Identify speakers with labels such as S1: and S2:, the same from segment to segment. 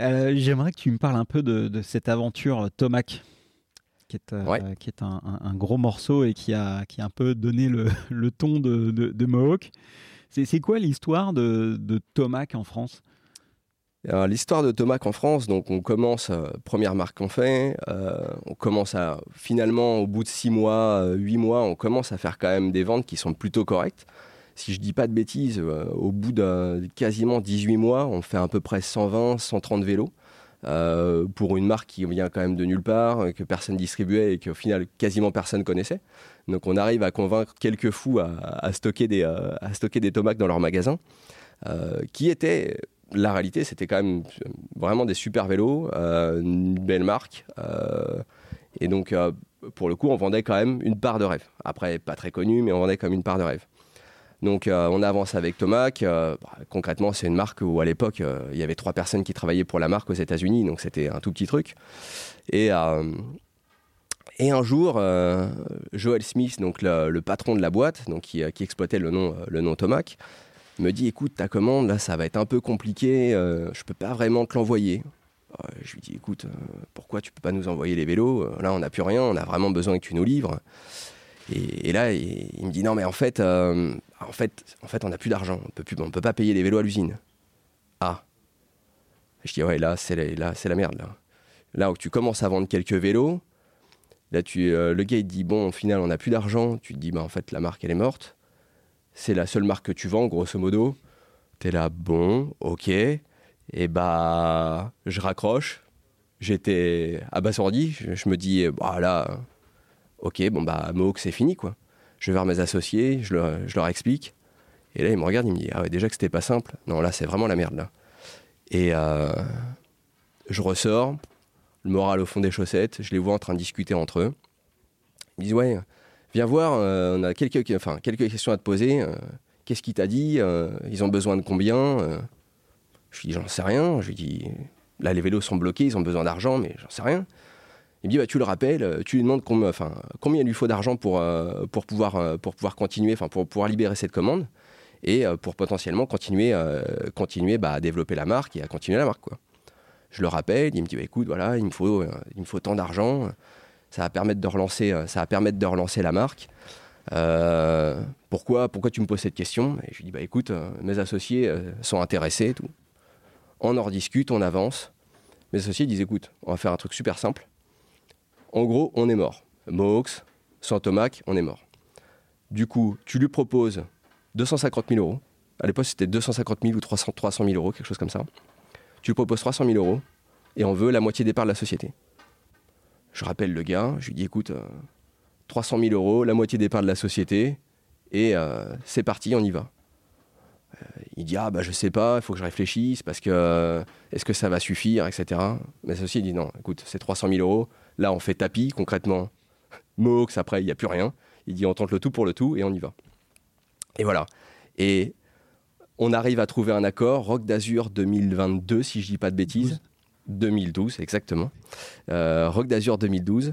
S1: Euh, j'aimerais que tu me parles un peu de, cette aventure Tomac, qui est, euh, qui est un, gros morceau et qui a, qui a un peu donné le, ton de, de, Mohawk. C'est quoi l'histoire de, de Tomac en France?
S2: L'histoire de Tomac en France, donc on commence, euh, première marque qu'on fait, on commence à, finalement, au bout de 6 mois, 8 mois, on commence à faire quand même des ventes qui sont plutôt correctes si je dis pas de bêtises, euh, au bout de quasiment 18 mois, on fait à peu près 120, 130 vélos. Euh, pour une marque qui vient quand même de nulle part, euh, que personne distribuait et qu'au final quasiment personne connaissait. Donc on arrive à convaincre quelques fous à, stocker, des, à stocker des tomates dans leur magasin, qui était, la réalité, c'était quand même vraiment des super vélos, une belle marque. et donc pour le coup, on vendait quand même une part de rêve. Après, pas très connu, mais on vendait quand même une part de rêve. Donc euh, on avance avec Tomac. Euh, bah, concrètement, c'est une marque où à l'époque, euh, il y avait trois personnes qui travaillaient pour la marque aux États-Unis, donc c'était un tout petit truc. Et, un jour, Joel Smith, donc le, patron de la boîte, qui, exploitait le nom, le Tomac, me dit écoute, ta commande, là, ça va être un peu compliqué, je peux pas vraiment te l'envoyer. Je lui dis écoute, pourquoi tu peux pas nous envoyer les vélos? Là, on n'a plus rien, on a vraiment besoin que tu nous livres. Et, là, il, me dit non, mais en fait, euh, en fait, en fait, on n'a plus d'argent. On peut plus, on peut pas payer les vélos à l'usine. Ah. Je dis ouais, là, c'est là, c'est la merde là. Là où tu commences à vendre quelques vélos, là, tu, euh, le gars il dit bon, au final, on n'a plus d'argent. Tu te dis bah en fait, la marque elle est morte. C'est la seule marque que tu vends, grosso modo. T'es là, bon, ok. Et bah, je raccroche. J'étais abasourdi. Je, je me dis, bah là, ok, bon bah Mohawk c'est fini quoi. Je vais voir mes associés, je leur, explique. Et là, ils me regardent, ils me disent Ah ouais, déjà que c'était pas simple. Non, là, c'est vraiment la merde là. Et euh, je ressors, le moral au fond des chaussettes, je les vois en train de discuter entre eux. Ils me disent Ouais, viens voir, euh, on a quelques, questions à te poser. Euh, qu'est-ce qu'il t'a dit Ils ont besoin de combien Je lui dis J'en sais rien. Je lui dis Là, les vélos sont bloqués, ils ont besoin d'argent, mais j'en sais rien. Il me dit, bah, tu le rappelles, euh, tu lui demandes combien, il lui faut d'argent pour, euh, pour, pouvoir, euh, pour pouvoir continuer, pour pouvoir libérer cette commande et pour potentiellement continuer, continuer bah, à développer la marque et à continuer la marque. Quoi. Je le rappelle, il me dit, bah, écoute, voilà, il me faut, il me faut tant d'argent, ça va permettre de relancer, ça va permettre de relancer la marque. pourquoi, pourquoi tu me poses cette question? Et je lui dis, bah, écoute, mes associés sont intéressés tout. On en rediscute, on avance. Mes associés disent, écoute, on va faire un truc super simple en gros, on est mort. Mohawks, sans Tomac, on est mort. Du coup, tu lui proposes 250 000 euros. À l'époque, c'était 250 000 ou 300, 300 000 euros, quelque chose comme ça. Tu lui proposes 300 000 euros et on veut la moitié des parts de la société. Je rappelle le gars, je lui dis écoute, 300 euh, 000 euros, la moitié des parts de la société et euh, c'est parti, on y va. Euh, il dit ah bah je sais pas, il faut que je réfléchisse parce que est-ce que ça va suffire, etc. Mais ceci dit non, écoute, c'est 300 000 euros, Là, on fait tapis, concrètement. Mohawks, après, il n'y a plus rien. Il dit on tente le tout pour le tout et on y va. Et voilà. Et on arrive à trouver un accord, Rock d'Azur 2022, si je dis pas de bêtises. 2012, exactement. Euh, Rock d'Azur 2012.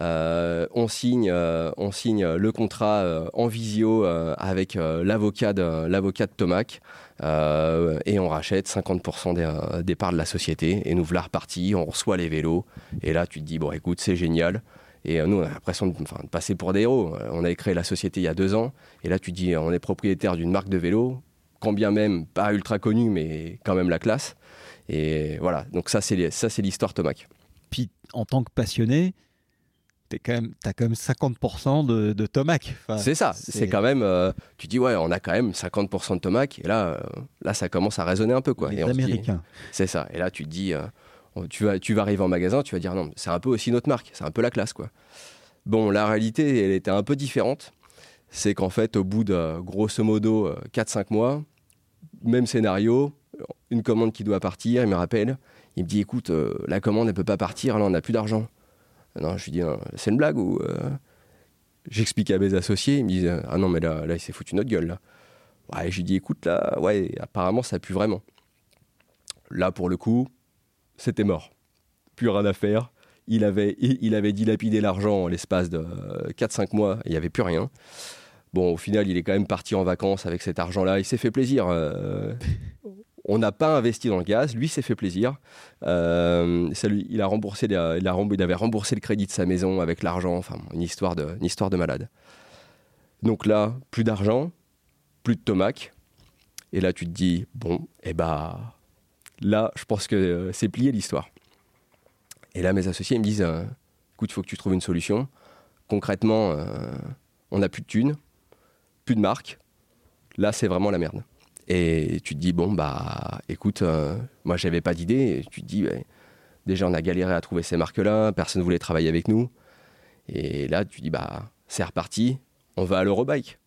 S2: Euh, on, signe, euh, on signe le contrat euh, en visio avec l'avocat de, de Tomac. Et on rachète 50% des, parts de la société et nous voilà repartis, on reçoit les vélos. Et là tu te dis bon écoute c'est génial. Et nous on a l'impression de, de, passer pour des héros. On avait créé la société il y a deux ans. Et là tu te dis on est propriétaire d'une marque de vélo, quand bien même pas ultra connue mais quand même la classe. Et voilà. Donc ça c'est, ça c'est l'histoire Tomac.
S1: Puis en tant que passionné, t'es quand même, t'as quand même 50% de, de Tomac.
S2: c'est ça, c'est quand même, euh, tu dis ouais, on a quand même 50% de Tomac, et là, euh, là, ça commence à résonner un peu quoi.
S1: Les Américains.
S2: C'est ça, et là, tu te dis, euh, tu, vas, tu vas arriver en magasin, tu vas dire non, c'est un peu aussi notre marque, c'est un peu la classe quoi. Bon, la réalité, elle était un peu différente. C'est qu'en fait, au bout de grosso modo 4-5 mois, même scénario, une commande qui doit partir, il me rappelle, il me dit écoute, la commande, elle peut pas partir, là, on n'a plus d'argent. Non, je lui dis, c'est une blague ou. Euh, j'explique à mes associés, ils me disent, ah non, mais là, là il s'est foutu notre gueule, là. Ouais, je lui dis, écoute, là, ouais, apparemment, ça pue vraiment. Là, pour le coup, c'était mort. Plus rien à faire. Il avait, il avait dilapidé l'argent en l'espace de 4-5 mois, il n'y avait plus rien. Bon, au final, il est quand même parti en vacances avec cet argent-là. Il s'est fait plaisir. Euh, On n'a pas investi dans le gaz, lui s'est fait plaisir. Euh, il, a remboursé, avait remboursé le crédit de sa maison avec l'argent, enfin une histoire, de, malade. Donc là, plus d'argent, plus de tomac. Et là, tu te dis, bon, eh bah, là, je pense que euh, c'est plié l'histoire. Et là, mes associés me disent, euh, écoute, il faut que tu trouves une solution. Concrètement, on n'a plus de thunes, plus de marque. Là, c'est vraiment la merde. Et tu te dis, bon, bah, écoute, euh, moi, j'avais pas d'idée. Tu te dis, déjà, on a galéré à trouver ces marques-là, personne ne voulait travailler avec nous. Et là, tu dis, bah, c'est reparti, on va à l'Eurobike.